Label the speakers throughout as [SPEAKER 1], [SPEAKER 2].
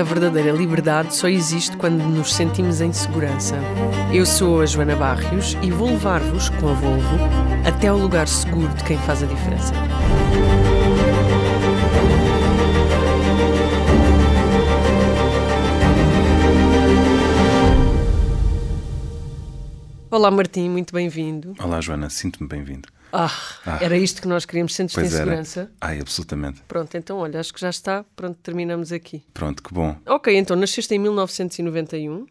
[SPEAKER 1] A verdadeira liberdade só existe quando nos sentimos em segurança. Eu sou a Joana Barrios e vou levar-vos, com a Volvo, até ao lugar seguro de quem faz a diferença. Olá Martim, muito bem-vindo.
[SPEAKER 2] Olá Joana, sinto-me bem-vindo.
[SPEAKER 1] Ah,
[SPEAKER 2] Ah.
[SPEAKER 1] era isto que nós queríamos, sentes-te em
[SPEAKER 2] Pois era.
[SPEAKER 1] segurança?
[SPEAKER 2] Ai, absolutamente.
[SPEAKER 1] Pronto, então olha, acho que já está, pronto, terminamos aqui.
[SPEAKER 2] Pronto, que bom.
[SPEAKER 1] Ok, então nasceste em 1991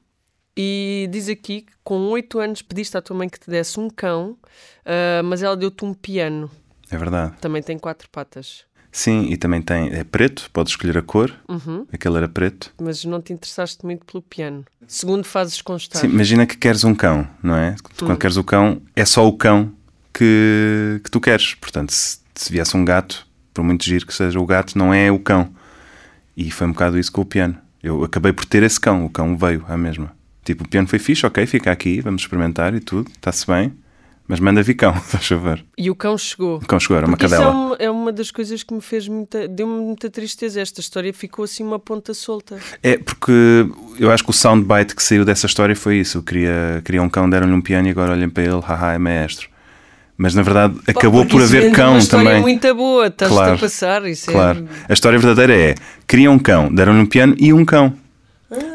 [SPEAKER 1] e diz aqui que com 8 anos pediste à tua mãe que te desse um cão, ah, mas ela deu-te um piano.
[SPEAKER 2] É verdade.
[SPEAKER 1] Também tem quatro patas.
[SPEAKER 2] Sim, e também tem. É preto, podes escolher a cor.
[SPEAKER 1] Uhum.
[SPEAKER 2] Aquele era preto.
[SPEAKER 1] Mas não te interessaste muito pelo piano. Segundo fazes constar.
[SPEAKER 2] Sim, imagina que queres um cão, não é? Tu,
[SPEAKER 1] Hum.
[SPEAKER 2] Quando queres o cão, é só o cão que, que tu queres. Portanto, se, se viesse um gato, por muito giro que seja o gato, não é o cão. E foi um bocado isso com o piano. Eu acabei por ter esse cão, o cão veio à mesma. Tipo, o piano foi fixe, ok, fica aqui, vamos experimentar e tudo, está-se bem. Mas manda vir cão, faz favor.
[SPEAKER 1] E o cão chegou.
[SPEAKER 2] O cão chegou, era uma
[SPEAKER 1] Porque isso é
[SPEAKER 2] cadela.
[SPEAKER 1] uma, é uma das coisas que me fez muita. deu-me muita tristeza. Esta história ficou assim uma ponta solta.
[SPEAKER 2] É porque eu acho que o soundbite que saiu dessa história foi isso. Eu queria, queria um cão, deram-lhe um piano e agora olhem para ele, haha, é maestro. Mas na verdade acabou
[SPEAKER 1] Porque
[SPEAKER 2] por haver
[SPEAKER 1] vende
[SPEAKER 2] cão
[SPEAKER 1] uma história
[SPEAKER 2] também.
[SPEAKER 1] muito boa, estás-te
[SPEAKER 2] Claro,
[SPEAKER 1] a passar. Isso
[SPEAKER 2] Claro.
[SPEAKER 1] é.
[SPEAKER 2] A história verdadeira é: queria um cão, deram-lhe um piano e um cão.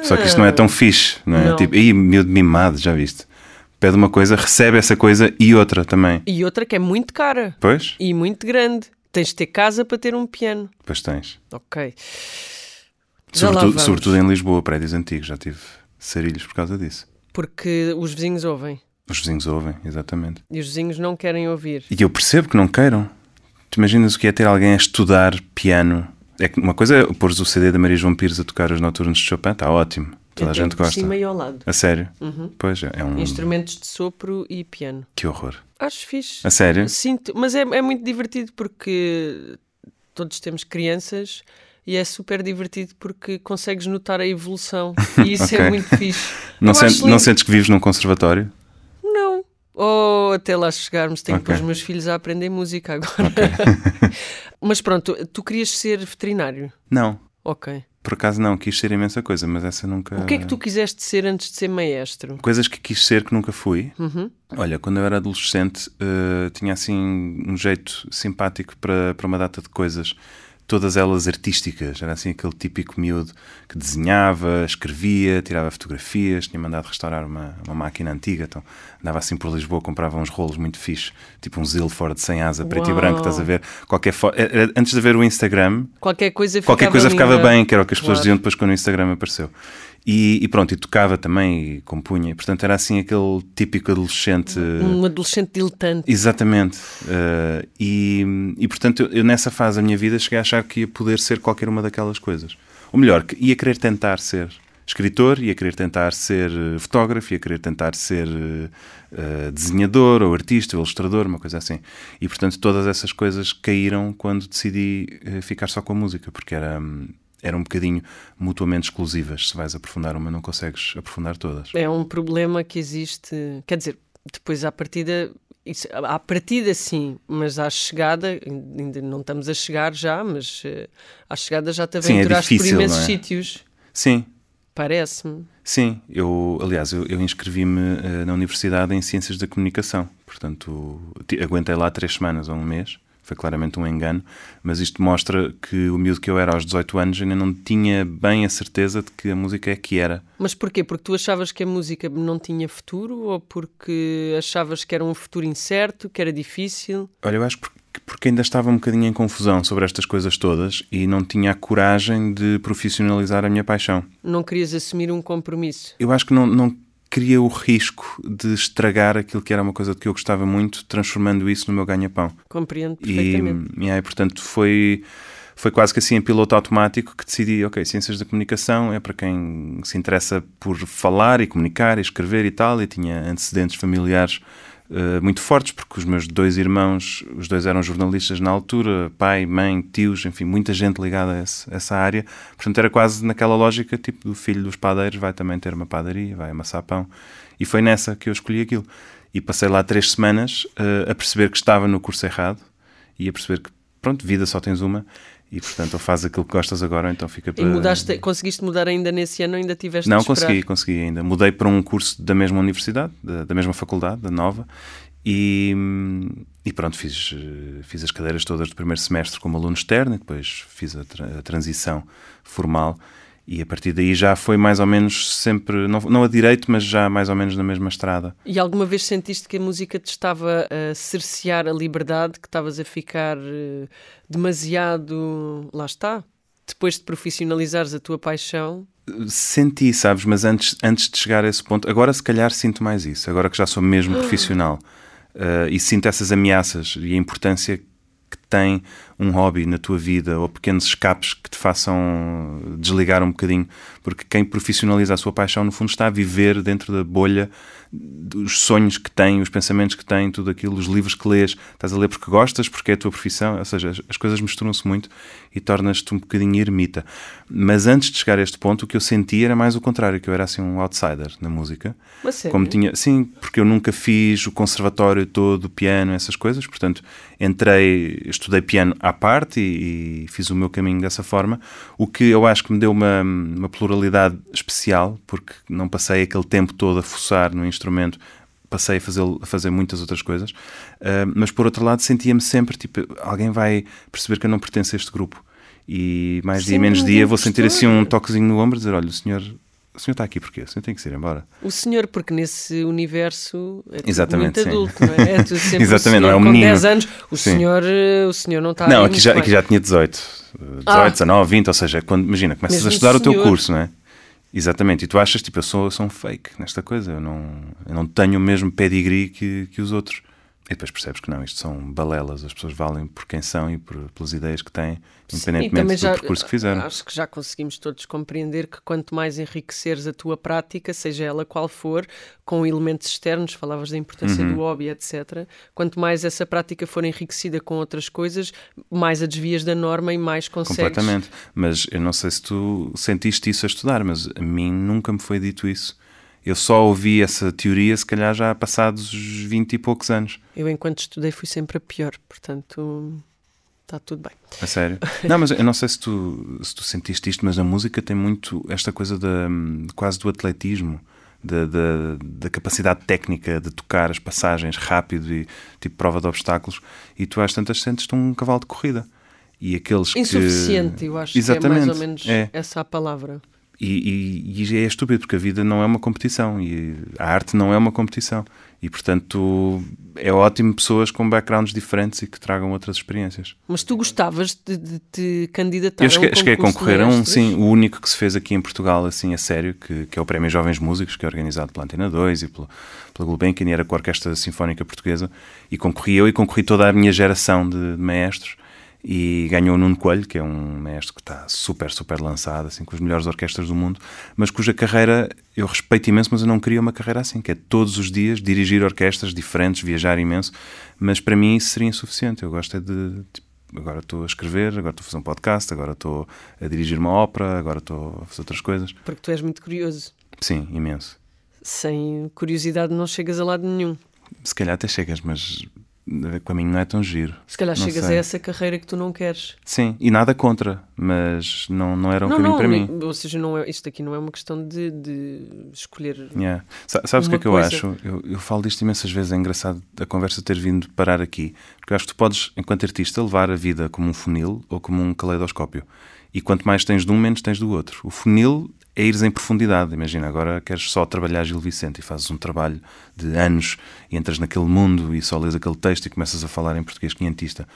[SPEAKER 2] Só que isto não é tão fixe, não é?
[SPEAKER 1] Não.
[SPEAKER 2] Tipo, ih, miúdo mimado, já viste? Pede uma coisa, recebe essa coisa e outra também.
[SPEAKER 1] E outra que é muito cara
[SPEAKER 2] Pois?
[SPEAKER 1] e muito grande. Tens de ter casa para ter um piano.
[SPEAKER 2] Pois tens.
[SPEAKER 1] Ok.
[SPEAKER 2] Sobretudo, sobretudo em Lisboa, prédios antigos, já tive sarilhos por causa disso.
[SPEAKER 1] Porque os vizinhos ouvem.
[SPEAKER 2] Os vizinhos ouvem, exatamente.
[SPEAKER 1] E os vizinhos não querem ouvir.
[SPEAKER 2] E eu percebo que não queiram. Tu imaginas o que é ter alguém a estudar piano? É que uma coisa é pôres o CD da Maria João Pires a tocar os noturnos de Chopin, está ótimo. Toda a gente gosta.
[SPEAKER 1] cima e ao lado.
[SPEAKER 2] A sério?
[SPEAKER 1] Uhum.
[SPEAKER 2] Pois é, é um.
[SPEAKER 1] Instrumentos de sopro e piano.
[SPEAKER 2] Que horror.
[SPEAKER 1] Acho fixe.
[SPEAKER 2] A sério?
[SPEAKER 1] Sinto, mas é, é muito divertido porque todos temos crianças e é super divertido porque consegues notar a evolução e isso é
[SPEAKER 2] Ok.
[SPEAKER 1] muito fixe.
[SPEAKER 2] Não, sente- não sentes que vives num conservatório?
[SPEAKER 1] Ou até lá chegarmos, tenho que pôr os meus filhos a aprender música agora. mas pronto, tu querias ser veterinário.
[SPEAKER 2] Não.
[SPEAKER 1] Ok.
[SPEAKER 2] Por acaso não, quis ser imensa coisa, mas essa nunca.
[SPEAKER 1] O que é que tu quiseste ser antes de ser maestro?
[SPEAKER 2] Coisas que quis ser que nunca fui.
[SPEAKER 1] Uhum.
[SPEAKER 2] Olha, quando eu era adolescente, eh, tinha assim um jeito simpático para, para uma data de coisas, todas elas artísticas. Era assim aquele típico miúdo que desenhava, escrevia, tirava fotografias, tinha mandado restaurar uma, uma máquina antiga, então andava assim por Lisboa, comprava uns rolos muito fixe, tipo um Zilford sem asa, preto e branco, estás a ver? Qualquer era- era- Antes de haver o Instagram,
[SPEAKER 1] Qualquer coisa ficava
[SPEAKER 2] qualquer coisa ficava bem, que era o que as pessoas
[SPEAKER 1] Claro.
[SPEAKER 2] diziam depois quando o Instagram apareceu. E, e pronto, e tocava também e compunha, e portanto era assim aquele típico adolescente.
[SPEAKER 1] Um adolescente diletante.
[SPEAKER 2] Exatamente. Eh, e, e portanto, eu, nessa fase da minha vida cheguei a achar que ia poder ser qualquer uma daquelas coisas. Ou melhor, que ia querer tentar ser escritor, ia querer tentar ser eh, fotógrafo, ia querer tentar ser eh, desenhador ou artista ou ilustrador, uma coisa assim. E portanto, todas essas coisas caíram quando decidi eh, ficar só com a música, porque era. hum, Era um bocadinho mutuamente exclusivas. Se vais aprofundar uma, não consegues aprofundar todas.
[SPEAKER 1] É um problema que existe. Quer dizer, depois à partida. Isso, à partida sim, mas à chegada, ainda não estamos a chegar já, mas eh, à chegada já te
[SPEAKER 2] Sim, é
[SPEAKER 1] aventuraste
[SPEAKER 2] difícil,
[SPEAKER 1] por imensos
[SPEAKER 2] é?
[SPEAKER 1] sítios,
[SPEAKER 2] Sim,
[SPEAKER 1] parece-me.
[SPEAKER 2] Sim, eu, aliás, eu, eu inscrevi-me eh, na Universidade em Ciências da Comunicação, portanto, aguentei lá três semanas ou um mês, foi claramente um engano, mas isto mostra que o miúdo que eu era aos 18 anos ainda não tinha bem a certeza de que a música é que era.
[SPEAKER 1] Mas porquê? Porque tu achavas que a música não tinha futuro ou porque achavas que era um futuro incerto, que era difícil?
[SPEAKER 2] Olha, eu acho porque, porque ainda estava um bocadinho em confusão sobre estas coisas todas e não tinha a coragem de profissionalizar a minha paixão.
[SPEAKER 1] Não querias assumir um compromisso?
[SPEAKER 2] Eu acho que não, não queria o risco de estragar aquilo que era uma coisa de que eu gostava muito, transformando isso no meu ganha-pão.
[SPEAKER 1] Compreendo
[SPEAKER 2] E,
[SPEAKER 1] perfeitamente.
[SPEAKER 2] e aí, portanto, foi, foi quase que assim em piloto automático que decidi, ok, Ciências da Comunicação é para quem se interessa por falar e comunicar e escrever e tal, e tinha antecedentes familiares eh, muito fortes, porque os meus dois irmãos, os dois eram jornalistas na altura, pai, mãe, tios, enfim, muita gente ligada a esse- essa área. Portanto, era quase naquela lógica, tipo, do filho dos padeiros vai também ter uma padaria, vai amassar pão. E foi nessa que eu escolhi aquilo. E passei lá três semanas eh, a perceber que estava no curso errado e a perceber que, pronto, vida só tens uma e portanto ou faz aquilo que gostas agora ou então fica para...
[SPEAKER 1] E mudaste, conseguiste mudar ainda nesse ano ou ainda tiveste
[SPEAKER 2] Não, consegui, consegui ainda. Mudei para um curso da mesma universidade, da, da mesma faculdade, da nova, e, e, pronto, fiz, fiz as cadeiras todas do primeiro semestre como aluno externo e depois fiz a, tra a, transição formal e a partir daí já foi mais ou menos sempre, não, não a direito, mas já mais ou menos na mesma estrada.
[SPEAKER 1] E alguma vez sentiste que a música te estava a cercear a liberdade, que estavas a ficar uh, demasiado. lá está? Depois de profissionalizares a tua paixão,
[SPEAKER 2] Senti, sabes, mas antes, antes de chegar a esse ponto, agora se calhar sinto mais isso, agora que já sou mesmo profissional uh, e sinto essas ameaças e a importância que tem um hobby na tua vida ou pequenos escapes que te façam desligar um bocadinho, porque quem profissionaliza a sua paixão, no fundo, está a viver dentro da bolha dos sonhos que tem, os pensamentos que tem, tudo aquilo, os livros que lês, estás a ler porque gostas, porque é a tua profissão, ou seja, as coisas misturam-se muito e tornas-te um bocadinho ermita. Mas antes de chegar a este ponto, o que eu sentia era mais o contrário, que eu era assim um outsider na música.
[SPEAKER 1] Mas
[SPEAKER 2] Como tinha, sim, porque eu nunca fiz o conservatório todo, o piano, essas coisas, portanto, entrei, estudei piano à parte e, e, fiz o meu caminho dessa forma, o que eu acho que me deu uma, uma pluralidade especial, porque não passei aquele tempo todo a fuçar no instrumento, passei a fazer, a fazer muitas outras coisas, uh, mas por outro lado sentia-me sempre, tipo, alguém vai perceber que eu não pertenço a este grupo. E mais Sim, dia menos dia vou sentir assim um toquezinho no ombro e dizer: Olha, o senhor o senhor está aqui porquê? O senhor tem que ir embora.
[SPEAKER 1] O senhor, porque nesse universo é
[SPEAKER 2] Exatamente,
[SPEAKER 1] muito adulto, sim. não é? é
[SPEAKER 2] Exatamente, não é um menino. Com
[SPEAKER 1] 10 anos, o senhor, o senhor não está
[SPEAKER 2] Não, aqui já, aqui já tinha 18, 18, ah. 19, 20, ou seja, quando, imagina, começas Mesmo a estudar o, o teu curso, não é? Exatamente, e tu achas, tipo, eu sou, sou um fake nesta coisa, eu não, eu não tenho o mesmo pedigree que, que os outros. E depois percebes que não, isto são balelas, as pessoas valem por quem são e por, pelas ideias que têm, independentemente Sim, do percurso que fizeram.
[SPEAKER 1] Acho que já conseguimos todos compreender que quanto mais enriqueceres a tua prática, seja ela qual for, com elementos externos, falavas da importância uhum. do hobby, etc., quanto mais essa prática for enriquecida com outras coisas, mais a desvias da norma e mais consegues.
[SPEAKER 2] Completamente. Mas eu não sei se tu sentiste isso a estudar, mas a mim nunca me foi dito isso. Eu só ouvi essa teoria, se calhar, já passados 20 e poucos anos.
[SPEAKER 1] Eu, enquanto estudei, fui sempre a pior, portanto, está tudo bem.
[SPEAKER 2] A sério? Não, mas eu não sei se tu, se tu sentiste isto, mas a música tem muito esta coisa da, quase do atletismo. Da, da, da, capacidade técnica de tocar as passagens rápido e tipo prova de obstáculos, e tu às tantas sentes-te um cavalo de corrida. E aqueles
[SPEAKER 1] Insuficiente,
[SPEAKER 2] que...
[SPEAKER 1] eu acho Exatamente. que é mais ou menos é. essa a palavra.
[SPEAKER 2] E, e, e, é estúpido porque a vida não é uma competição e a arte não é uma competição e portanto é ótimo pessoas com backgrounds diferentes e que tragam outras experiências.
[SPEAKER 1] Mas tu gostavas de, de te candidatar? Eu
[SPEAKER 2] cheguei,
[SPEAKER 1] a, um
[SPEAKER 2] cheguei a concorrer a um, sim, o único que se fez aqui em Portugal assim a sério, que, que é o Prémio Jovens Músicos, que é organizado pela Antena 2 e pela, pela Gulbenkian e era com a Orquestra Sinfónica Portuguesa e concorri eu e concorri toda a minha geração de, de maestros e ganhou o Nuno Coelho, que é um mestre que está super, super lançado, assim, com as melhores orquestras do mundo, mas cuja carreira eu respeito imenso, mas eu não queria uma carreira assim, que é todos os dias dirigir orquestras diferentes, viajar imenso, mas para mim isso seria insuficiente. Eu gosto é de. Tipo, agora estou a escrever, agora estou a fazer um podcast, agora estou a dirigir uma ópera, agora estou a fazer outras coisas.
[SPEAKER 1] Porque tu és muito curioso.
[SPEAKER 2] Sim, imenso.
[SPEAKER 1] Sem curiosidade não chegas a lado nenhum.
[SPEAKER 2] Se calhar até chegas, mas com a mim não é tão giro.
[SPEAKER 1] Se calhar
[SPEAKER 2] não
[SPEAKER 1] chegas
[SPEAKER 2] sei.
[SPEAKER 1] a essa carreira que tu não queres.
[SPEAKER 2] Sim, e nada contra, mas não, não era um não, caminho
[SPEAKER 1] não,
[SPEAKER 2] para mim.
[SPEAKER 1] Ou seja, não é, isto aqui não é uma questão de, de escolher.
[SPEAKER 2] Yeah. Sabes o que é que eu acho? Eu, eu falo disto imensas vezes, é engraçado a conversa ter vindo parar aqui, porque eu acho que tu podes, enquanto artista, levar a vida como um funil ou como um caleidoscópio. E quanto mais tens de um, menos tens do outro. O funil é ires em profundidade. Imagina, agora queres só trabalhar Gil Vicente e fazes um trabalho de anos e entras naquele mundo e só lês aquele texto e começas a falar em português quinhentista.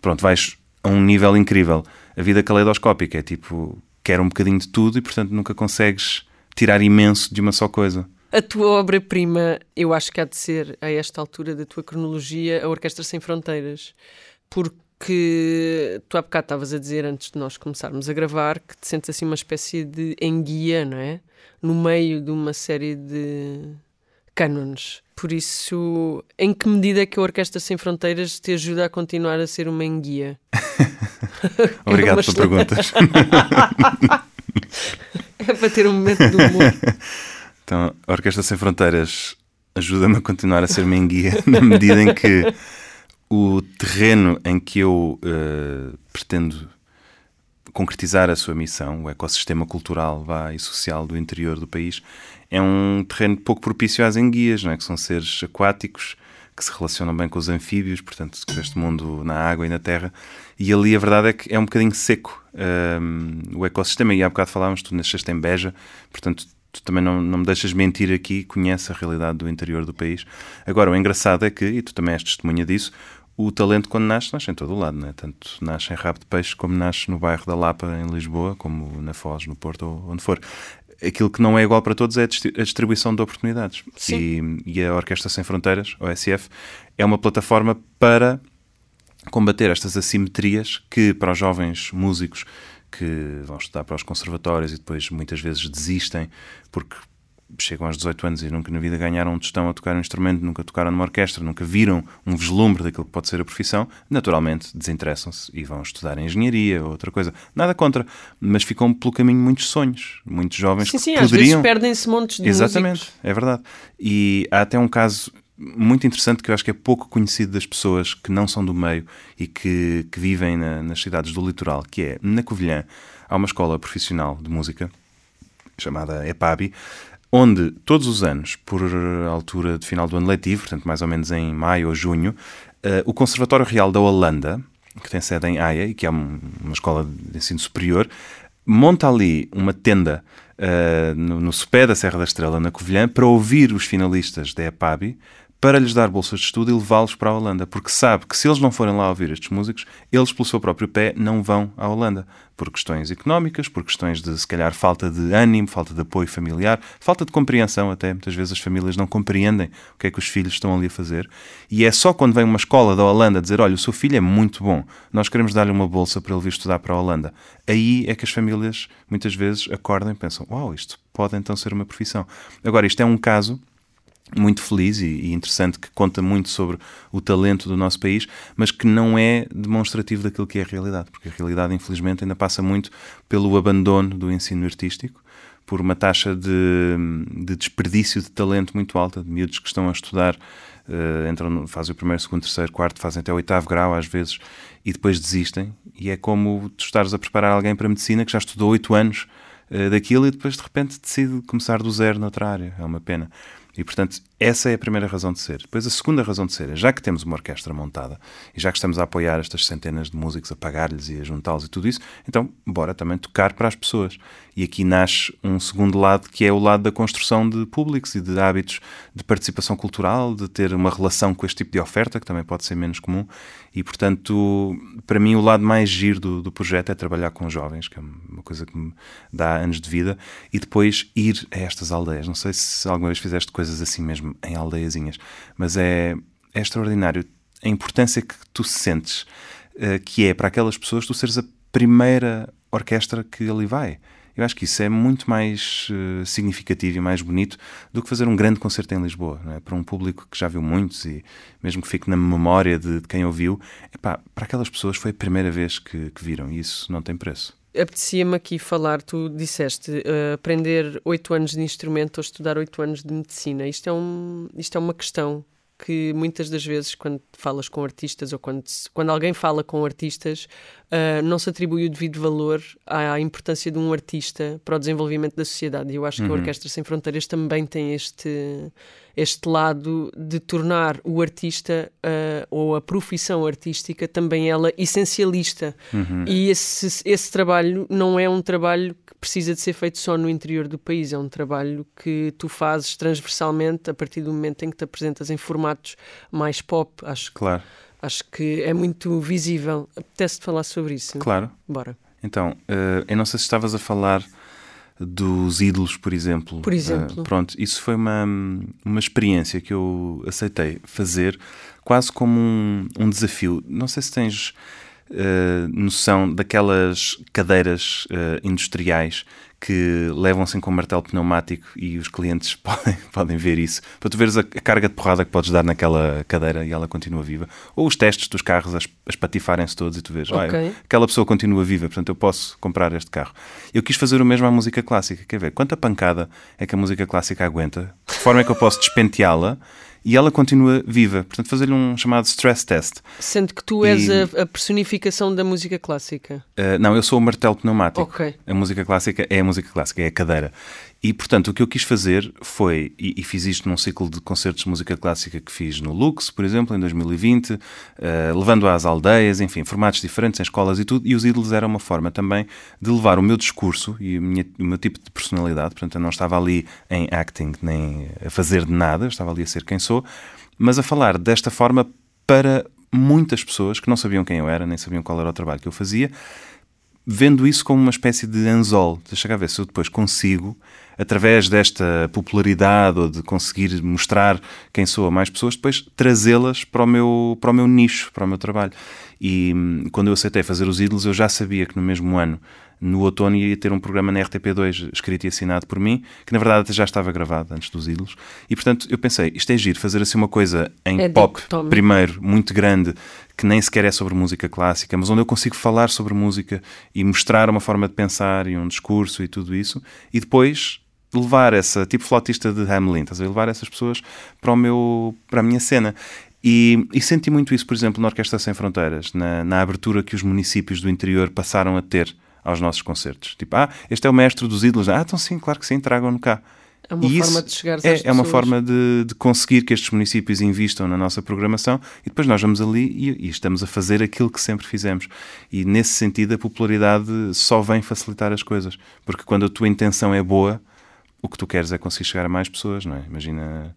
[SPEAKER 2] Pronto, vais a um nível incrível. A vida caleidoscópica é tipo, quer um bocadinho de tudo e portanto nunca consegues tirar imenso de uma só coisa.
[SPEAKER 1] A tua obra-prima, eu acho que há de ser, a esta altura da tua cronologia, a Orquestra Sem Fronteiras. Porque que tu há bocado estavas a dizer antes de nós começarmos a gravar que te sentes assim uma espécie de enguia, não é? No meio de uma série de cânones. Por isso, em que medida é que a Orquestra Sem Fronteiras te ajuda a continuar a ser uma enguia?
[SPEAKER 2] Obrigado é pela pergunta.
[SPEAKER 1] é para ter um momento de humor.
[SPEAKER 2] Então, a Orquestra Sem Fronteiras ajuda-me a continuar a ser uma enguia na medida em que o terreno em que eu uh, pretendo concretizar a sua missão, o ecossistema cultural vá, e social do interior do país, é um terreno pouco propício às enguias, não é? que são seres aquáticos que se relacionam bem com os anfíbios, portanto, com este mundo na água e na terra. E ali a verdade é que é um bocadinho seco um, o ecossistema. E há bocado falávamos, tu nasceste em Beja, portanto, tu também não, não me deixas mentir aqui, conhece a realidade do interior do país. Agora, o engraçado é que, e tu também és testemunha disso, o talento quando nasce, nasce em todo o lado, né? tanto nasce em Rabo de Peixe como nasce no bairro da Lapa, em Lisboa, como na Foz, no Porto ou onde for. Aquilo que não é igual para todos é a distribuição de oportunidades. E, e, a Orquestra Sem Fronteiras, OSF, é uma plataforma para combater estas assimetrias que, para os jovens músicos que vão estudar para os conservatórios e depois muitas vezes desistem porque chegam aos 18 anos e nunca na vida ganharam um tostão a tocar um instrumento, nunca tocaram numa orquestra, nunca viram um vislumbre daquilo que pode ser a profissão, naturalmente desinteressam-se e vão estudar engenharia ou outra coisa. Nada contra, mas ficam pelo caminho muitos sonhos, muitos jovens
[SPEAKER 1] sim, sim,
[SPEAKER 2] que poderiam...
[SPEAKER 1] Às vezes perdem-se montes de
[SPEAKER 2] Exatamente,
[SPEAKER 1] músicos.
[SPEAKER 2] é verdade. E há até um caso muito interessante que eu acho que é pouco conhecido das pessoas que não são do meio e que, que vivem na, nas cidades do litoral, que é, na Covilhã, há uma escola profissional de música chamada EPABI, onde todos os anos, por altura de final do ano letivo, portanto mais ou menos em maio ou junho, uh, o Conservatório Real da Holanda, que tem sede em Haia e que é uma escola de ensino superior, monta ali uma tenda uh, no, no sopé da Serra da Estrela, na Covilhã, para ouvir os finalistas da EPABI, para lhes dar bolsas de estudo e levá-los para a Holanda, porque sabe que se eles não forem lá ouvir estes músicos, eles, pelo seu próprio pé, não vão à Holanda. Por questões económicas, por questões de, se calhar, falta de ânimo, falta de apoio familiar, falta de compreensão até. Muitas vezes as famílias não compreendem o que é que os filhos estão ali a fazer. E é só quando vem uma escola da Holanda dizer: olha, o seu filho é muito bom, nós queremos dar-lhe uma bolsa para ele vir estudar para a Holanda. Aí é que as famílias, muitas vezes, acordam e pensam: uau, isto pode então ser uma profissão. Agora, isto é um caso muito feliz e, interessante que conta muito sobre o talento do nosso país, mas que não é demonstrativo daquilo que é a realidade, porque a realidade, infelizmente, ainda passa muito pelo abandono do ensino artístico, por uma taxa de, de desperdício de talento muito alta, de miúdos que estão a estudar, uh, entram, fazem o primeiro, segundo, terceiro, quarto, fazem até o oitavo grau às vezes e depois desistem. E é como tu estares a preparar alguém para a medicina que já estudou oito anos uh, daquilo e depois de repente decide começar do zero noutra área. É uma pena. E, portanto, essa é a primeira razão de ser. Depois, a segunda razão de ser é, já que temos uma orquestra montada e já que estamos a apoiar estas centenas de músicos, a pagar-lhes e a juntá-los e tudo isso, então, bora também tocar para as pessoas. E aqui nasce um segundo lado, que é o lado da construção de públicos e de hábitos de participação cultural, de ter uma relação com este tipo de oferta, que também pode ser menos comum. E, portanto, para mim, o lado mais giro do, do projeto é trabalhar com jovens, que é uma coisa que me dá anos de vida, e depois ir a estas aldeias. Não sei se alguma vez fizeste coisas assim mesmo em aldeiazinhas, mas é, é extraordinário a importância que tu sentes, uh, que é para aquelas pessoas tu seres a primeira orquestra que ali vai. Eu acho que isso é muito mais uh, significativo e mais bonito do que fazer um grande concerto em Lisboa. É? Para um público que já viu muitos e mesmo que fique na memória de, de quem ouviu, epá, para aquelas pessoas foi a primeira vez que, que viram e isso não tem preço.
[SPEAKER 1] Apetecia-me aqui falar, tu disseste uh, aprender oito anos de instrumento ou estudar oito anos de medicina. Isto é, um, isto é uma questão que muitas das vezes, quando falas com artistas ou quando, quando alguém fala com artistas, uh, não se atribui o devido valor à importância de um artista para o desenvolvimento da sociedade. E eu acho uhum. que a uhum. Orquestra Sem Fronteiras também tem este, este lado de tornar o artista uh, ou a profissão artística também ela essencialista. Uhum. E esse, esse trabalho não é um trabalho precisa de ser feito só no interior do país. É um trabalho que tu fazes transversalmente a partir do momento em que te apresentas em formatos mais pop. Acho,
[SPEAKER 2] claro.
[SPEAKER 1] Acho que é muito visível. Apetece-te falar sobre isso?
[SPEAKER 2] Claro.
[SPEAKER 1] Bora.
[SPEAKER 2] Então, uh, eu não sei se estavas a falar dos ídolos, por exemplo.
[SPEAKER 1] Por exemplo.
[SPEAKER 2] Uh, pronto, isso foi uma, uma experiência que eu aceitei fazer quase como um, um desafio. Não sei se tens uh, noção daquelas cadeiras uh, industriais que levam assim com um martelo pneumático e os clientes podem, podem ver isso, para tu veres a, carga de porrada que podes dar naquela cadeira e ela continua viva. Ou os testes dos carros a, a espatifarem-se todos e tu vês, okay. ah, aquela pessoa continua viva, portanto eu posso comprar este carro. Eu quis fazer o mesmo à música clássica, quer ver, quanta pancada é que a música clássica aguenta, de forma é que eu posso despenteá-la e ela continua viva. Portanto, fazer-lhe um chamado stress test.
[SPEAKER 1] Sendo que tu és a, a, personificação da música clássica.
[SPEAKER 2] Uh, não, eu sou o martelo pneumático. Okay. A música clássica é a música clássica, é a cadeira. E, portanto, o que eu quis fazer foi, e, e, fiz isto num ciclo de concertos de música clássica que fiz no Lux, por exemplo, em 2020, uh, eh, levando às aldeias, enfim, formatos diferentes, em escolas e tudo, e os ídolos era uma forma também de levar o meu discurso e o, minha, o meu tipo de personalidade, portanto, eu não estava ali em acting nem a fazer de nada, eu estava ali a ser quem sou, mas a falar desta forma para muitas pessoas que não sabiam quem eu era, nem sabiam qual era o trabalho que eu fazia, vendo isso como uma espécie de anzol. Deixa cá ver se eu depois consigo, através desta popularidade ou de conseguir mostrar quem sou a mais pessoas, depois trazê-las para, o meu, para o meu nicho, para o meu trabalho. E hum, quando eu aceitei fazer os ídolos, eu já sabia que no mesmo ano no outono ia ter um programa na RTP2 escrito e assinado por mim, que na verdade já estava gravado antes dos ídolos. E portanto eu pensei, isto é giro, fazer assim uma coisa em
[SPEAKER 1] é
[SPEAKER 2] pop, primeiro, muito grande, que nem sequer é sobre música clássica, mas onde eu consigo falar sobre música e mostrar uma forma de pensar e um discurso e tudo isso, e depois levar essa, tipo flautista de Hamelin, estás a levar essas pessoas para, o meu, para a minha cena. E, e, senti muito isso, por exemplo, na Orquestra Sem Fronteiras, na, na abertura que os municípios do interior passaram a ter aos nossos concertos. Tipo, ah, este é o mestre dos ídolos. Ah, então sim, claro que sim, tragam-no cá.
[SPEAKER 1] É uma e forma de chegar às
[SPEAKER 2] é,
[SPEAKER 1] pessoas.
[SPEAKER 2] É uma forma de, de, conseguir que estes municípios invistam na nossa programação e depois nós vamos ali e, e, estamos a fazer aquilo que sempre fizemos. E nesse sentido a popularidade só vem facilitar as coisas. Porque quando a tua intenção é boa, o que tu queres é conseguir chegar a mais pessoas, não é? Imagina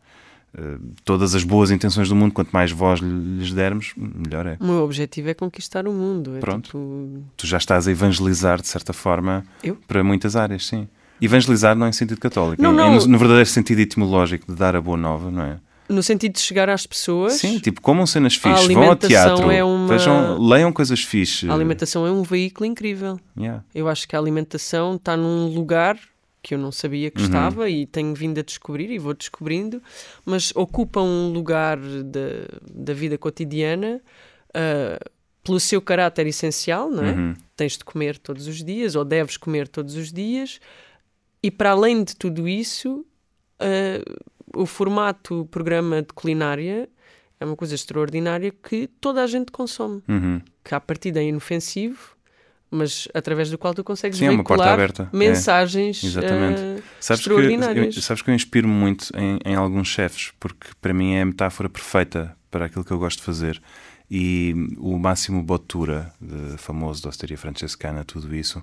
[SPEAKER 2] todas as boas intenções do mundo, quanto mais voz lhes dermos, melhor é.
[SPEAKER 1] O meu objetivo é conquistar o mundo. É
[SPEAKER 2] Pronto.
[SPEAKER 1] Tipo...
[SPEAKER 2] Tu já estás a evangelizar, de certa forma,
[SPEAKER 1] Eu?
[SPEAKER 2] para muitas áreas, sim. Evangelizar não é em sentido católico,
[SPEAKER 1] não, não.
[SPEAKER 2] é no, no, verdadeiro sentido etimológico de dar a boa nova, não é?
[SPEAKER 1] No sentido de chegar às pessoas.
[SPEAKER 2] Sim, tipo, comam cenas fixes, vão ao teatro, é uma... vejam, leiam coisas fixes.
[SPEAKER 1] A alimentação é um veículo incrível.
[SPEAKER 2] Yeah.
[SPEAKER 1] Eu acho que a alimentação está num lugar que eu não sabia que uhum. estava e tenho vindo a descobrir e vou descobrindo, mas ocupa um lugar de, da vida cotidiana uh, pelo seu caráter essencial, não é? Uhum. Tens de comer todos os dias ou deves comer todos os dias, e para além de tudo isso, uh, o formato programa de culinária é uma coisa extraordinária que toda a gente consome,
[SPEAKER 2] uhum.
[SPEAKER 1] que a partida é inofensivo mas através do qual tu consegues
[SPEAKER 2] Sim,
[SPEAKER 1] veicular
[SPEAKER 2] é.
[SPEAKER 1] mensagens é. Exatamente. Uh, sabes extraordinárias.
[SPEAKER 2] Que, sabes que eu inspiro muito em, em alguns chefes, porque para mim é a metáfora perfeita para aquilo que eu gosto de fazer. E o Máximo Bottura, de, famoso da Osteria Francescana, tudo isso,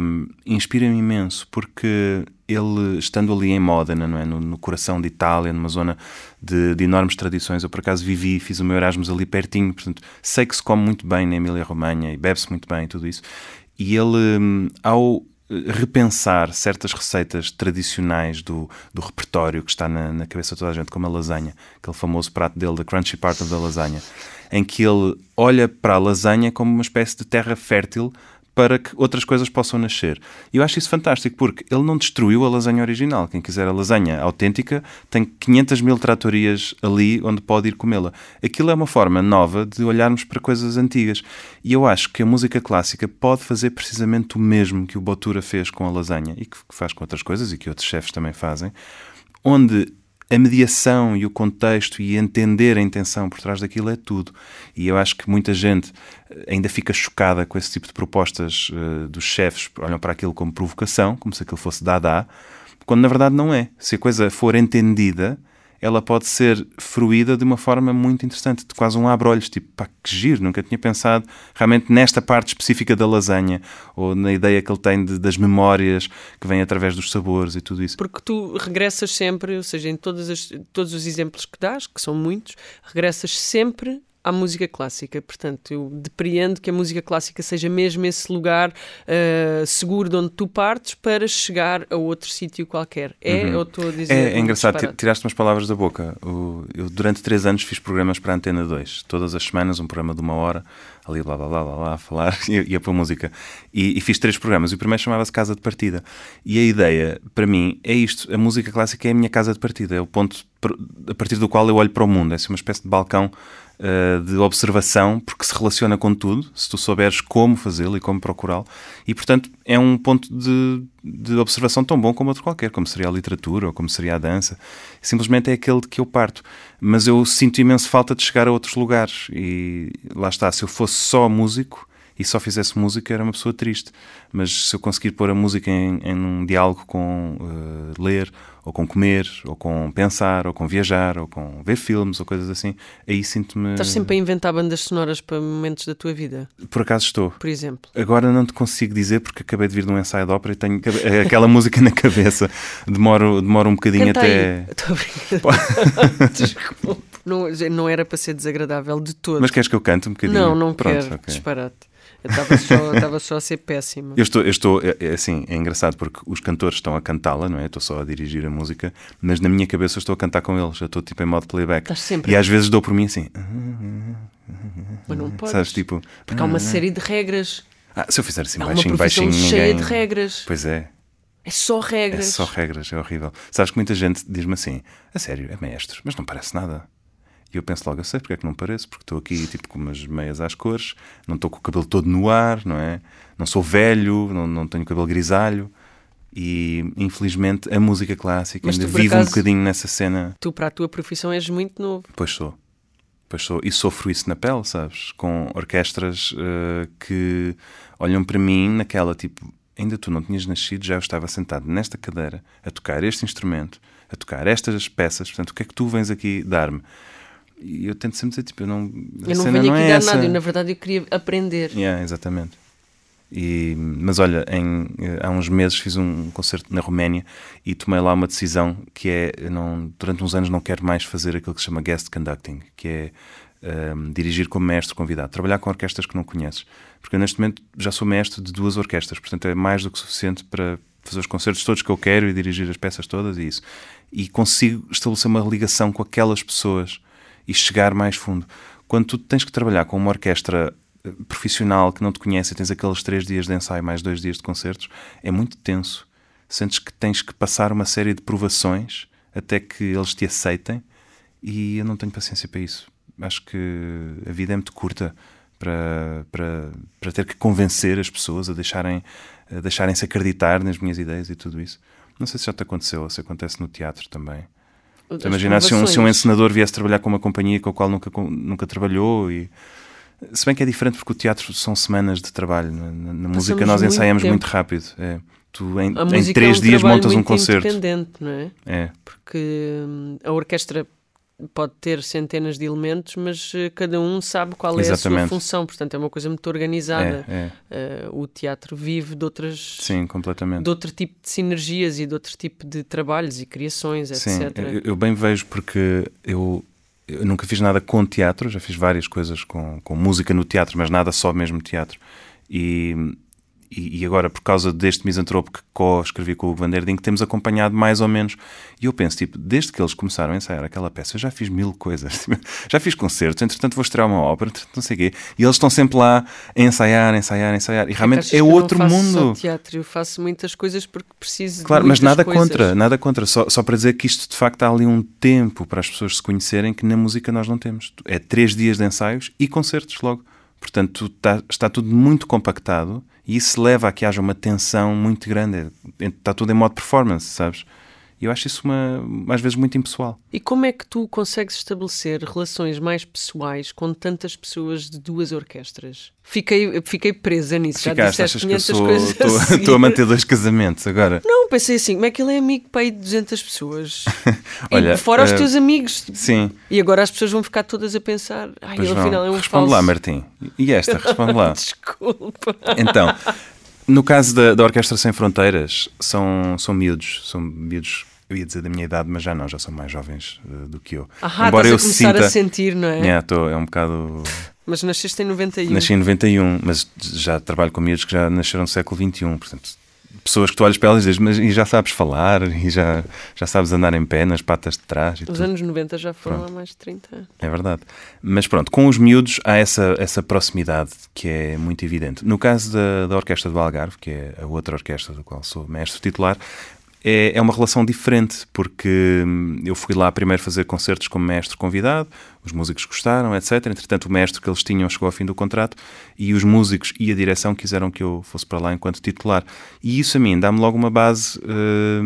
[SPEAKER 2] um, inspira-me imenso, porque ele, estando ali em Módena, não é? no, no coração de Itália, numa zona de, de, enormes tradições, eu por acaso vivi, fiz o meu Erasmus ali pertinho, portanto sei que se come muito bem na Emília-Romanha e bebe-se muito bem e tudo isso. E ele, hum, ao repensar certas receitas tradicionais do, do repertório que está na, na, cabeça de toda a gente, como a lasanha, aquele famoso prato dele, The Crunchy Part of the Lasanha, em que ele olha para a lasanha como uma espécie de terra fértil para que outras coisas possam nascer. E eu acho isso fantástico, porque ele não destruiu a lasanha original. Quem quiser a lasanha autêntica tem 500 mil tratorias ali onde pode ir comê-la. Aquilo é uma forma nova de olharmos para coisas antigas. E eu acho que a música clássica pode fazer precisamente o mesmo que o Botura fez com a lasanha e que faz com outras coisas e que outros chefes também fazem, onde a mediação e o contexto e entender a intenção por trás daquilo é tudo. E eu acho que muita gente eh, ainda fica chocada com esse tipo de propostas uh, dos chefes, olham para aquilo como provocação, como se aquilo fosse dada, quando na verdade não é. Se a coisa for entendida, ela pode ser fruída de uma forma muito interessante, de quase um abre-olhos, tipo, pá, que giro, nunca tinha pensado realmente nesta parte específica da lasanha, ou na ideia que ele tem de, das memórias que vêm através dos sabores e tudo isso.
[SPEAKER 1] Porque tu regressas sempre, ou seja, em todas as, todos os exemplos que dás, que são muitos, regressas sempre à música clássica. Portanto, eu depreendo que a música clássica seja mesmo esse lugar uh, seguro de onde tu partes para chegar a outro sítio qualquer. É uhum. ou estou a dizer?
[SPEAKER 2] É, é engraçado, tiraste umas palavras da boca. eu, durante três anos, fiz programas para a Antena 2. Todas as semanas, um programa de uma hora, ali blá blá blá blá, blá a falar e ia para a música. E, e fiz três programas. O primeiro chamava-se Casa de Partida. E a ideia, para mim, é isto: a música clássica é a minha casa de partida, é o ponto a partir do qual eu olho para o mundo. É assim uma espécie de balcão uh, de observação, porque se relaciona com tudo, se tu souberes como fazê-lo e como procurá-lo. E, portanto, é um ponto de, de, observação tão bom como outro qualquer, como seria a literatura ou como seria a dança. Simplesmente é aquele de que eu parto. Mas eu sinto imenso falta de chegar a outros lugares. E lá está, se eu fosse só músico e só fizesse música era uma pessoa triste. Mas se eu conseguir pôr a música em, em um diálogo com uh, ler, ou com comer, ou com pensar, ou com viajar, ou com ver filmes, ou coisas assim, aí sinto-me.
[SPEAKER 1] Estás sempre a inventar bandas sonoras para momentos da tua vida?
[SPEAKER 2] Por acaso estou.
[SPEAKER 1] Por exemplo.
[SPEAKER 2] Agora não te consigo dizer porque acabei de vir de um ensaio de ópera e tenho aquela música na cabeça. Demoro, demoro um bocadinho
[SPEAKER 1] Canta
[SPEAKER 2] até.
[SPEAKER 1] Estou a Desculpa. Não, não era para ser desagradável de todo.
[SPEAKER 2] Mas queres que eu cante um bocadinho?
[SPEAKER 1] Não, não Pronto, quero. Okay. Disparate. Estava só, só a ser péssima.
[SPEAKER 2] Eu estou, eu estou é, é, assim, é engraçado porque os cantores estão a cantá-la, não é? Eu estou só a dirigir a música, mas na minha cabeça eu estou a cantar com eles, eu estou tipo em modo playback.
[SPEAKER 1] Estás sempre.
[SPEAKER 2] E às vezes dou por mim assim.
[SPEAKER 1] Mas não podes.
[SPEAKER 2] Sabes, tipo.
[SPEAKER 1] Porque há uma série de regras.
[SPEAKER 2] Ah, se eu fizer assim é baixinho, baixinho,
[SPEAKER 1] cheia
[SPEAKER 2] ninguém...
[SPEAKER 1] de regras.
[SPEAKER 2] Pois é.
[SPEAKER 1] É só regras.
[SPEAKER 2] É só regras, é horrível. Sabes que muita gente diz-me assim: a sério, é maestro, mas não parece nada. E eu penso logo, eu sei porque é que não pareço, porque estou aqui tipo com umas meias às cores, não estou com o cabelo todo no ar, não é? Não sou velho, não, não tenho cabelo grisalho. E infelizmente a música clássica Mas ainda vive acaso, um bocadinho nessa cena.
[SPEAKER 1] Tu, para a tua profissão, és muito novo.
[SPEAKER 2] Pois sou. Pois sou. E sofro isso na pele, sabes? Com orquestras uh, que olham para mim naquela tipo. Ainda tu não tinhas nascido, já eu estava sentado nesta cadeira a tocar este instrumento, a tocar estas peças. Portanto, o que é que tu vens aqui dar-me? E eu tento sempre dizer, tipo, eu não.
[SPEAKER 1] Eu não venho aqui é dar essa. nada, eu, na verdade eu queria aprender.
[SPEAKER 2] Yeah, exatamente. E, mas olha, em, há uns meses fiz um concerto na Roménia e tomei lá uma decisão que é, não, durante uns anos não quero mais fazer aquilo que se chama guest conducting, que é um, dirigir como mestre convidado, trabalhar com orquestras que não conheces. Porque eu, neste momento já sou mestre de duas orquestras, portanto é mais do que suficiente para fazer os concertos todos que eu quero e dirigir as peças todas e isso. E consigo estabelecer uma ligação com aquelas pessoas e chegar mais fundo. Quando tu tens que trabalhar com uma orquestra eh, profissional que não te conhece e tens aqueles três dias de ensaio mais dois dias de concertos, é muito tenso. Sentes que tens que passar uma série de provações até que eles te aceitem e eu não tenho paciência para isso. Acho que a vida é muito curta para, para, para ter que convencer as pessoas a deixarem a deixarem-se acreditar nas minhas ideias e tudo isso. Não sei se já te aconteceu ou se acontece no teatro também. Imagina se um, se um encenador viesse trabalhar com uma companhia com a qual nunca, nunca trabalhou e se bem que é diferente porque o teatro são semanas de trabalho. Na, na música nós ensaiamos muito, muito rápido é. tu em, em três é um dias montas um concerto.
[SPEAKER 1] independente não é?
[SPEAKER 2] é.
[SPEAKER 1] Porque hum, a orquestra pode ter centenas de elementos, mas uh, cada um sabe qual Exatamente. é a sua função, portanto é uma coisa muito organizada.
[SPEAKER 2] É,
[SPEAKER 1] é. Uh, o teatro vive de outras
[SPEAKER 2] Sim, completamente.
[SPEAKER 1] de outro tipo de sinergias e de outro tipo de trabalhos e criações,
[SPEAKER 2] Sim,
[SPEAKER 1] etc.
[SPEAKER 2] Eu, eu bem vejo porque eu, eu nunca fiz nada com teatro, já fiz várias coisas com, com música no teatro, mas nada só mesmo teatro. E e, e, agora por causa deste misantropo que co-escrevi com o Van der Ding, temos acompanhado mais ou menos. E eu penso, tipo, desde que eles começaram a ensaiar aquela peça, eu já fiz mil coisas. Já fiz concertos, entretanto vou estrear uma ópera, não sei o quê. E eles estão sempre lá a ensaiar, ensaiar, ensaiar. E realmente é, é outro
[SPEAKER 1] eu
[SPEAKER 2] não faço
[SPEAKER 1] mundo. Só teatro, eu faço muitas coisas porque preciso
[SPEAKER 2] Claro,
[SPEAKER 1] mas
[SPEAKER 2] nada
[SPEAKER 1] coisas.
[SPEAKER 2] contra, nada contra. Só, só para dizer que isto de facto há ali um tempo para as pessoas se conhecerem que na música nós não temos. É três dias de ensaios e concertos logo. Portanto, está, está tudo muito compactado e isso leva a que haja uma tensão muito grande. Está tudo em modo performance, sabes? E eu acho isso, uma, às vezes, muito impessoal.
[SPEAKER 1] E como é que tu consegues estabelecer relações mais pessoais com tantas pessoas de duas orquestras? Fiquei, fiquei presa nisso.
[SPEAKER 2] Ficaste,
[SPEAKER 1] Já disseste 500 sou, coisas.
[SPEAKER 2] Estou a, a manter dois casamentos agora.
[SPEAKER 1] Não, pensei assim: como é que ele é amigo para aí de 200 pessoas? Olha, e fora uh, os teus amigos.
[SPEAKER 2] Sim.
[SPEAKER 1] E agora as pessoas vão ficar todas a pensar: ai, ele afinal é um
[SPEAKER 2] Responde
[SPEAKER 1] falso.
[SPEAKER 2] lá, Martim. E esta? Responde lá.
[SPEAKER 1] Desculpa.
[SPEAKER 2] Então. No caso da, da Orquestra Sem Fronteiras, são, são miúdos, são miúdos eu ia dizer da minha idade, mas já não, já são mais jovens uh, do que eu.
[SPEAKER 1] Ah, Embora eu sinta. a sentir, não é?
[SPEAKER 2] Yeah, tô, é um bocado.
[SPEAKER 1] Mas nasceste em 91.
[SPEAKER 2] Nasci em 91, mas já trabalho com miúdos que já nasceram no século XXI, portanto pessoas que tu olhas para elas e dizes, mas e já sabes falar, e já, já sabes andar em pé nas patas de trás.
[SPEAKER 1] Os tudo. anos 90 já foram pronto. há mais de 30 anos.
[SPEAKER 2] É verdade. Mas pronto, com os miúdos há essa, essa proximidade que é muito evidente. No caso da, da Orquestra do Algarve, que é a outra orquestra do qual sou mestre titular, é, é uma relação diferente, porque hum, eu fui lá primeiro fazer concertos como mestre convidado, os músicos gostaram, etc. Entretanto, o mestre que eles tinham chegou ao fim do contrato e os músicos e a direção quiseram que eu fosse para lá enquanto titular. E isso a mim dá-me logo uma base uh,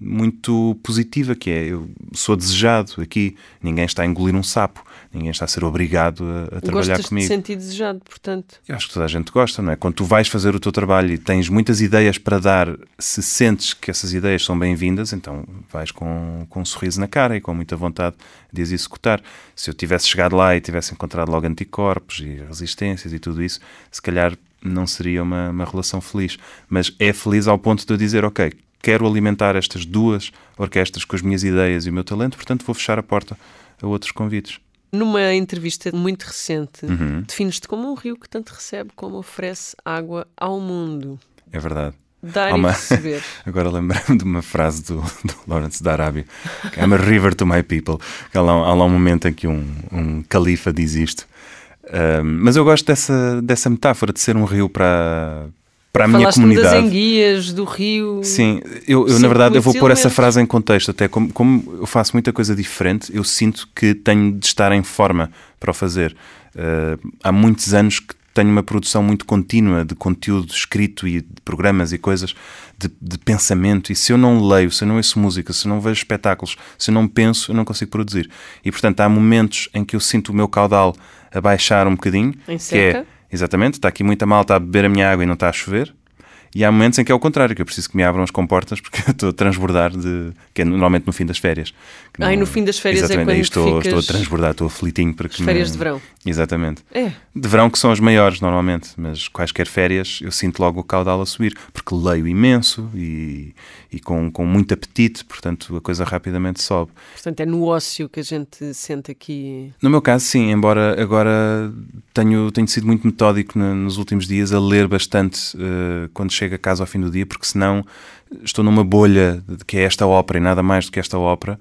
[SPEAKER 2] muito positiva, que é eu sou desejado aqui, ninguém está a engolir um sapo, ninguém está a ser obrigado a, a trabalhar
[SPEAKER 1] Gostas
[SPEAKER 2] comigo.
[SPEAKER 1] de sentir desejado, portanto.
[SPEAKER 2] Eu acho que toda a gente gosta, não é? Quando tu vais fazer o teu trabalho e tens muitas ideias para dar, se sentes que essas ideias são bem-vindas, então vais com, com um sorriso na cara e com muita vontade de as executar. Se eu tivesse chegado lá e tivesse encontrado logo anticorpos e resistências e tudo isso, se calhar não seria uma, uma relação feliz. Mas é feliz ao ponto de eu dizer, ok, quero alimentar estas duas orquestras com as minhas ideias e o meu talento, portanto vou fechar a porta a outros convites.
[SPEAKER 1] Numa entrevista muito recente,
[SPEAKER 2] uhum.
[SPEAKER 1] defines-te como um rio que tanto recebe como oferece água ao mundo.
[SPEAKER 2] É verdade.
[SPEAKER 1] Dar uma... e receber.
[SPEAKER 2] Agora lembrei-me de uma frase do, do Lawrence da Arábia: I'm a river to my people. Há lá, há lá um momento em que um, um califa diz isto. Um, mas eu gosto dessa, dessa metáfora de ser um rio para, para a minha comunidade.
[SPEAKER 1] das enguias, do rio.
[SPEAKER 2] Sim, eu, eu na verdade eu vou pôr essa frase em contexto, até como, como eu faço muita coisa diferente, eu sinto que tenho de estar em forma para o fazer. Uh, há muitos anos que tenho uma produção muito contínua de conteúdo escrito e de programas e coisas de, de, pensamento. E se eu não leio, se eu não ouço música, se eu não vejo espetáculos, se eu não penso, eu não consigo produzir. E portanto há momentos em que eu sinto o meu caudal a baixar um bocadinho.
[SPEAKER 1] Em seca.
[SPEAKER 2] Que é, exatamente, está aqui muita malta a beber a minha água e não está a chover. E há momentos em que é o contrário, que eu preciso que me abram as comportas porque eu estou a transbordar de. que é normalmente no fim das férias.
[SPEAKER 1] Ah, e no fim das férias é
[SPEAKER 2] exatamente,
[SPEAKER 1] é quando
[SPEAKER 2] estou, estou a transbordar, estou aflitinho para que.
[SPEAKER 1] As férias
[SPEAKER 2] me...
[SPEAKER 1] de verão.
[SPEAKER 2] Exatamente.
[SPEAKER 1] É.
[SPEAKER 2] De verão que são as maiores normalmente, mas quaisquer férias eu sinto logo o caudal a subir, porque leio imenso e, e com, com muito apetite, portanto a coisa rapidamente sobe.
[SPEAKER 1] Portanto é no ócio que a gente sente aqui.
[SPEAKER 2] No meu caso, sim, embora agora tenho, tenho sido muito metódico nos últimos dias a ler bastante uh, quando chego a casa ao fim do dia, porque senão estou numa bolha de que é esta ópera e nada mais do que esta ópera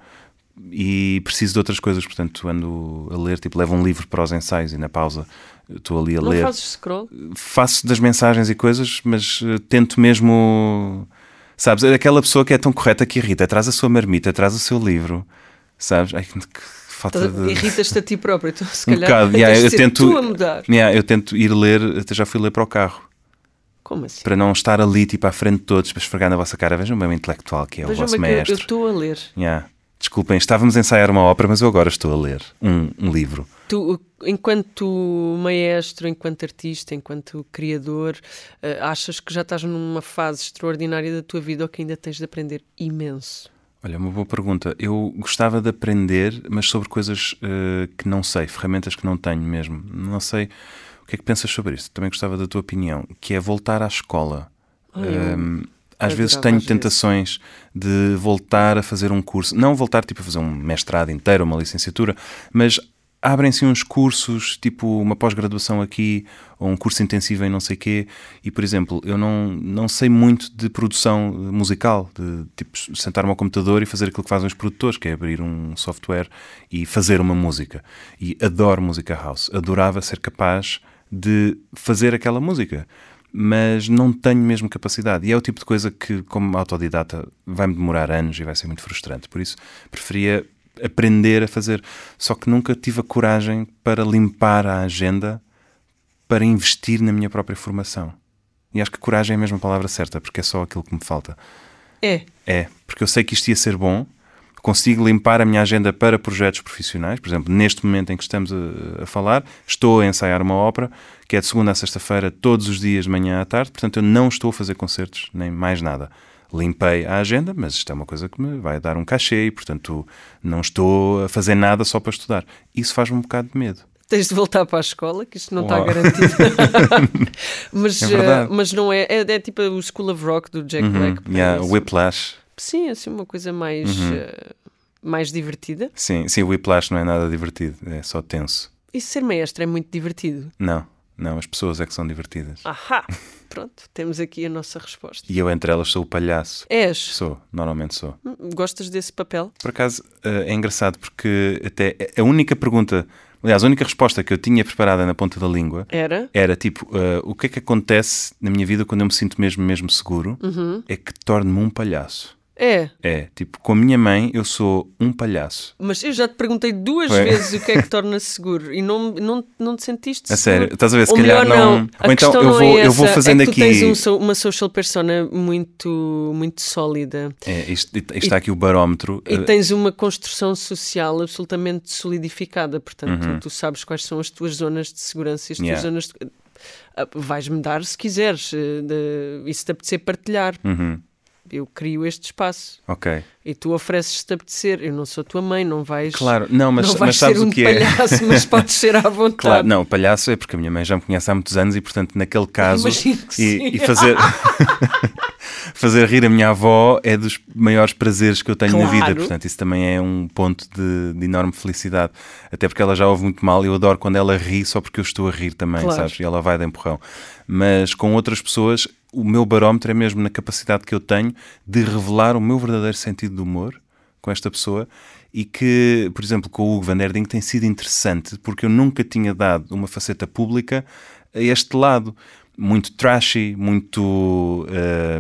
[SPEAKER 2] e preciso de outras coisas, portanto ando a ler, tipo, levo um livro para os ensaios e na pausa estou ali a
[SPEAKER 1] Não
[SPEAKER 2] ler.
[SPEAKER 1] Não fazes scroll?
[SPEAKER 2] Faço das mensagens e coisas, mas uh, tento mesmo, sabes, é aquela pessoa que é tão correta que irrita, traz a sua marmita, traz o seu livro, sabes? Ai, que falta de...
[SPEAKER 1] Irritas-te a ti próprio, então se
[SPEAKER 2] um
[SPEAKER 1] calhar
[SPEAKER 2] bocado, yeah, eu tento,
[SPEAKER 1] tu a mudar.
[SPEAKER 2] Yeah, eu tento ir ler, até já fui ler para o carro.
[SPEAKER 1] Como assim?
[SPEAKER 2] Para não estar ali, tipo, à frente de todos, para esfregar na vossa cara. Vejam o intelectual que é
[SPEAKER 1] Vejam
[SPEAKER 2] o vosso
[SPEAKER 1] bem
[SPEAKER 2] mestre.
[SPEAKER 1] Eu estou a ler.
[SPEAKER 2] Yeah. Desculpem, estávamos a ensaiar uma ópera, mas eu agora estou a ler um, um livro.
[SPEAKER 1] Tu, enquanto maestro, enquanto artista, enquanto criador, uh, achas que já estás numa fase extraordinária da tua vida ou que ainda tens de aprender imenso?
[SPEAKER 2] Olha, uma boa pergunta. Eu gostava de aprender, mas sobre coisas uh, que não sei, ferramentas que não tenho mesmo. Não sei o que é que pensas sobre isso. Também gostava da tua opinião, que é voltar à escola.
[SPEAKER 1] um,
[SPEAKER 2] às vezes tenho tentações vezes. de voltar a fazer um curso, não voltar tipo a fazer um mestrado inteiro, uma licenciatura, mas abrem-se uns cursos, tipo uma pós-graduação aqui, ou um curso intensivo em não sei quê, e por exemplo, eu não, não sei muito de produção musical, de tipo sentar-me ao computador e fazer aquilo que fazem os produtores, que é abrir um software e fazer uma música. E adoro música house, adorava ser capaz de fazer aquela música mas não tenho mesmo capacidade. E é o tipo de coisa que, como autodidata, vai-me demorar anos e vai ser muito frustrante. Por isso, preferia aprender a fazer. Só que nunca tive a coragem para limpar a agenda para investir na minha própria formação. E acho que coragem é a mesma palavra certa, porque é só aquilo que me falta.
[SPEAKER 1] É.
[SPEAKER 2] É, porque eu sei que isto ia ser bom, consigo limpar a minha agenda para projetos profissionais. Por exemplo, neste momento em que estamos a, a, falar, estou a ensaiar uma ópera que é de segunda a sexta-feira, todos os dias, de manhã à tarde. Portanto, eu não estou a fazer concertos, nem mais nada. Limpei a agenda, mas isto é uma coisa que me vai dar um cachê e, portanto, não estou a fazer nada só para estudar. Isso faz-me um bocado de medo.
[SPEAKER 1] Tens de voltar para a escola, que isto não está garantido. mas,
[SPEAKER 2] é
[SPEAKER 1] uh, mas não é, é, é. tipo o School of Rock do Jack
[SPEAKER 2] uhum,
[SPEAKER 1] Black.
[SPEAKER 2] Yeah, Whiplash.
[SPEAKER 1] Sim, assim, uma coisa mais, uh, mais divertida.
[SPEAKER 2] Sim, sim, o Whiplash não é nada divertido, é só tenso.
[SPEAKER 1] E ser maestro é muito divertido?
[SPEAKER 2] Não, não, as pessoas é que são divertidas.
[SPEAKER 1] Ahá! Pronto, temos aqui a nossa resposta.
[SPEAKER 2] E eu, entre elas, sou o palhaço.
[SPEAKER 1] És?
[SPEAKER 2] Sou, normalmente sou.
[SPEAKER 1] Hum, Gostas desse papel?
[SPEAKER 2] Por acaso, eh, é engraçado porque até a única pergunta, aliás, a única resposta que eu tinha preparada na ponta da língua
[SPEAKER 1] Era?
[SPEAKER 2] era tipo: eh, o que é que acontece na minha vida quando eu me sinto mesmo, mesmo seguro?
[SPEAKER 1] Uhum.
[SPEAKER 2] É que torno-me um palhaço.
[SPEAKER 1] É,
[SPEAKER 2] É, tipo, com a minha mãe eu sou um palhaço.
[SPEAKER 1] mas eu já te perguntei duas
[SPEAKER 2] Foi.
[SPEAKER 1] vezes o que é que torna seguro e não, não, não te sentiste
[SPEAKER 2] A
[SPEAKER 1] seguro.
[SPEAKER 2] sério, estás a ver? Se
[SPEAKER 1] Ou
[SPEAKER 2] calhar
[SPEAKER 1] melhor,
[SPEAKER 2] não.
[SPEAKER 1] A
[SPEAKER 2] Ou então eu
[SPEAKER 1] não
[SPEAKER 2] vou,
[SPEAKER 1] é
[SPEAKER 2] eu vou fazendo
[SPEAKER 1] é que
[SPEAKER 2] aqui.
[SPEAKER 1] Tu tens um uma social persona muito, muito sólida
[SPEAKER 2] É, isto, isto está aqui o barómetro.
[SPEAKER 1] e tens uma construção social absolutamente solidificada. Portanto,
[SPEAKER 2] Uhum.
[SPEAKER 1] tu sabes quais são as tuas zonas de segurança e as tuas
[SPEAKER 2] Yeah.
[SPEAKER 1] zonas de... Ah, Vais-me dar se quiseres, eh, de... se te apetecer partilhar.
[SPEAKER 2] uhum,
[SPEAKER 1] Eu crio este espaço
[SPEAKER 2] ok.
[SPEAKER 1] e tu ofereces-te a apetecer. Eu não sou tua mãe, não vais.
[SPEAKER 2] Claro, não, mas,
[SPEAKER 1] não
[SPEAKER 2] mas sabes
[SPEAKER 1] ser um
[SPEAKER 2] o que é?
[SPEAKER 1] palhaço, mas podes ser à vontade.
[SPEAKER 2] Claro, não, palhaço é porque a minha mãe já me conhece há muitos anos e, portanto, naquele caso. E, e fazer, fazer rir a minha avó é dos maiores prazeres que eu tenho na vida.
[SPEAKER 1] Claro.
[SPEAKER 2] Portanto, isso também é um ponto de, de enorme felicidade. Até porque ela já ouve muito mal e eu adoro quando ela ri só porque eu estou a rir também,
[SPEAKER 1] Claro.
[SPEAKER 2] sabes? E ela vai de empurrão. Mas com outras pessoas, o meu barómetro é mesmo na capacidade que eu tenho de revelar o meu verdadeiro sentido de humor com esta pessoa e que, por exemplo, com o Hugo Van der Ding tem sido interessante porque eu nunca tinha dado uma faceta pública a este lado. Muito trashy, muito.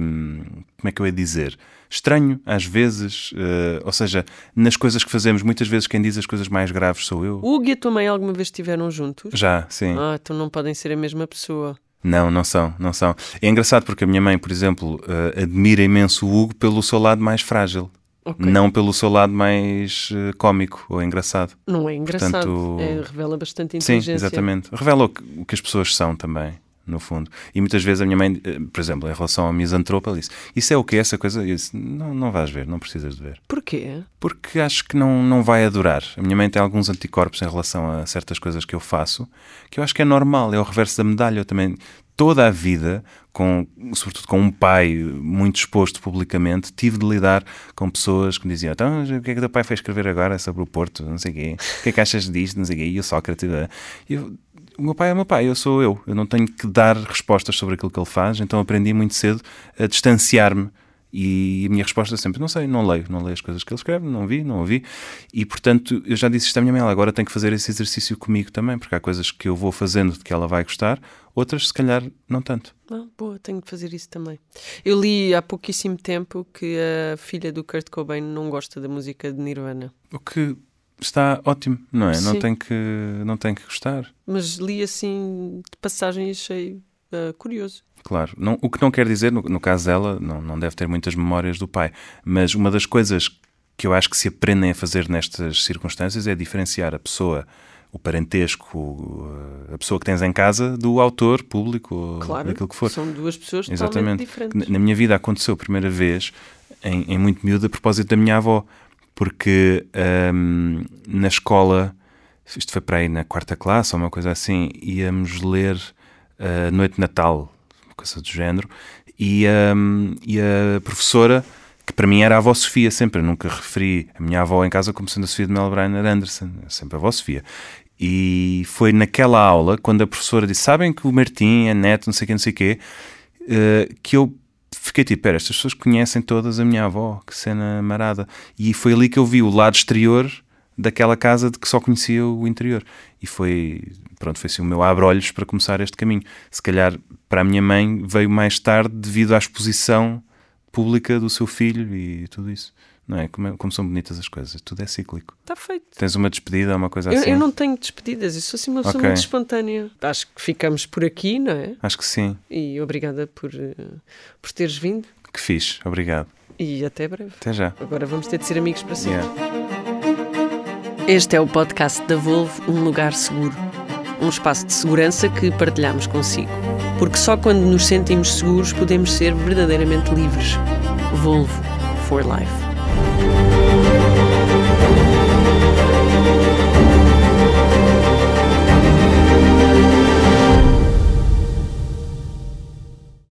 [SPEAKER 2] hum, como é que eu ia dizer? Estranho, às vezes. eh, ou seja, nas coisas que fazemos, muitas vezes quem diz as coisas mais graves sou eu.
[SPEAKER 1] O Hugo e a tua mãe alguma vez estiveram juntos?
[SPEAKER 2] Já, sim.
[SPEAKER 1] Ah, então não podem ser a mesma pessoa.
[SPEAKER 2] Não, não são, não são. É engraçado porque a minha mãe, por exemplo, eh, admira imenso o Hugo pelo seu lado mais frágil,
[SPEAKER 1] Ok.
[SPEAKER 2] não pelo seu lado mais eh, cómico ou engraçado.
[SPEAKER 1] Não é engraçado.
[SPEAKER 2] Portanto-
[SPEAKER 1] É, revela bastante
[SPEAKER 2] Sim,
[SPEAKER 1] inteligência.
[SPEAKER 2] exatamente. Revela o que, o que as pessoas são também, no fundo. E muitas vezes a minha mãe, eh, por exemplo, em relação à misantropa, ela disse: Isso é o que? Essa coisa? Eu disse: Não, não vais ver, não precisas de ver.
[SPEAKER 1] Porquê?
[SPEAKER 2] Porque acho que não, não vai adorar. A minha mãe tem alguns anticorpos em relação a certas coisas que eu faço, que eu acho que é normal, é o reverso da medalha. Eu também, toda a vida, com, sobretudo com um pai muito exposto publicamente, tive de lidar com pessoas que me diziam: Então, o que é que teu pai foi escrever agora sobre o Porto? Não sei o quê. O que é que achas disto? Não sei o quê. E o Sócrates. E eu, o meu pai é o meu pai, eu sou eu. Eu não tenho que dar respostas sobre aquilo que ele faz, então aprendi muito cedo a distanciar-me. E a minha resposta é sempre: não sei, não leio, não leio as coisas que ele escreve, não vi, não ouvi. E portanto, eu já disse isto à minha mãe, ela agora tem que fazer esse exercício comigo também, porque há coisas que eu vou fazendo de que ela vai gostar, outras se calhar não tanto.
[SPEAKER 1] Ah, boa, tenho de fazer isso também. Eu li há pouquíssimo tempo que a filha do Kurt Cobain não gosta da música de Nirvana.
[SPEAKER 2] O que está ótimo, não é? Não tem, que, não tem que gostar.
[SPEAKER 1] Mas li assim de passagem e achei ah, curioso.
[SPEAKER 2] Claro, não, o que não quer dizer, no, no caso dela, não, não deve ter muitas memórias do pai, mas uma das coisas que eu acho que se aprendem a fazer nestas circunstâncias é diferenciar a pessoa, o parentesco, a pessoa que tens em casa, do autor público,
[SPEAKER 1] Claro,
[SPEAKER 2] daquilo que for.
[SPEAKER 1] são duas pessoas
[SPEAKER 2] Exatamente.
[SPEAKER 1] diferentes.
[SPEAKER 2] Na- Na minha vida aconteceu a primeira vez, em, em muito miúdo, a propósito da minha avó, porque hum, na escola, isto foi para aí na quarta classe ou uma coisa assim, íamos ler a Noite de Natal, uma coisa do género, e, hum, e a professora, que para mim era a avó Sofia, sempre, eu nunca referi a minha avó em casa como sendo a Sofia de Melbrainer Anderson, é sempre a avó Sofia. E foi naquela aula, quando a professora disse: Sabem que o Martim é neto, não sei o quê, não sei o eh, que eu fiquei tipo: Pera, estas pessoas conhecem todas a minha avó, que cena marada. E foi ali que eu vi o lado exterior daquela casa de que só conhecia o interior. E foi, pronto, foi assim o meu abre-olhos para começar este caminho. Se calhar para a minha mãe veio mais tarde devido à exposição pública do seu filho e tudo isso. Não é? Como, é- como são bonitas as coisas, tudo é cíclico.
[SPEAKER 1] Está feito.
[SPEAKER 2] Tens uma despedida, uma coisa
[SPEAKER 1] Eu,
[SPEAKER 2] assim?
[SPEAKER 1] eu não tenho despedidas, eu sou assim uma pessoa
[SPEAKER 2] Ok.
[SPEAKER 1] muito espontânea. Acho que ficamos por aqui, não é?
[SPEAKER 2] Acho que sim.
[SPEAKER 1] E obrigada por, eh, por teres vindo
[SPEAKER 2] Que fixe, obrigado.
[SPEAKER 1] e até breve.
[SPEAKER 2] Até já.
[SPEAKER 1] Agora vamos ter de ser amigos para sempre.
[SPEAKER 2] Yeah.
[SPEAKER 1] Este é o podcast da Volvo, um lugar seguro. Um espaço de segurança que partilhamos consigo. Porque só quando nos sentimos seguros podemos ser verdadeiramente livres. Volvo for Life. Thank you.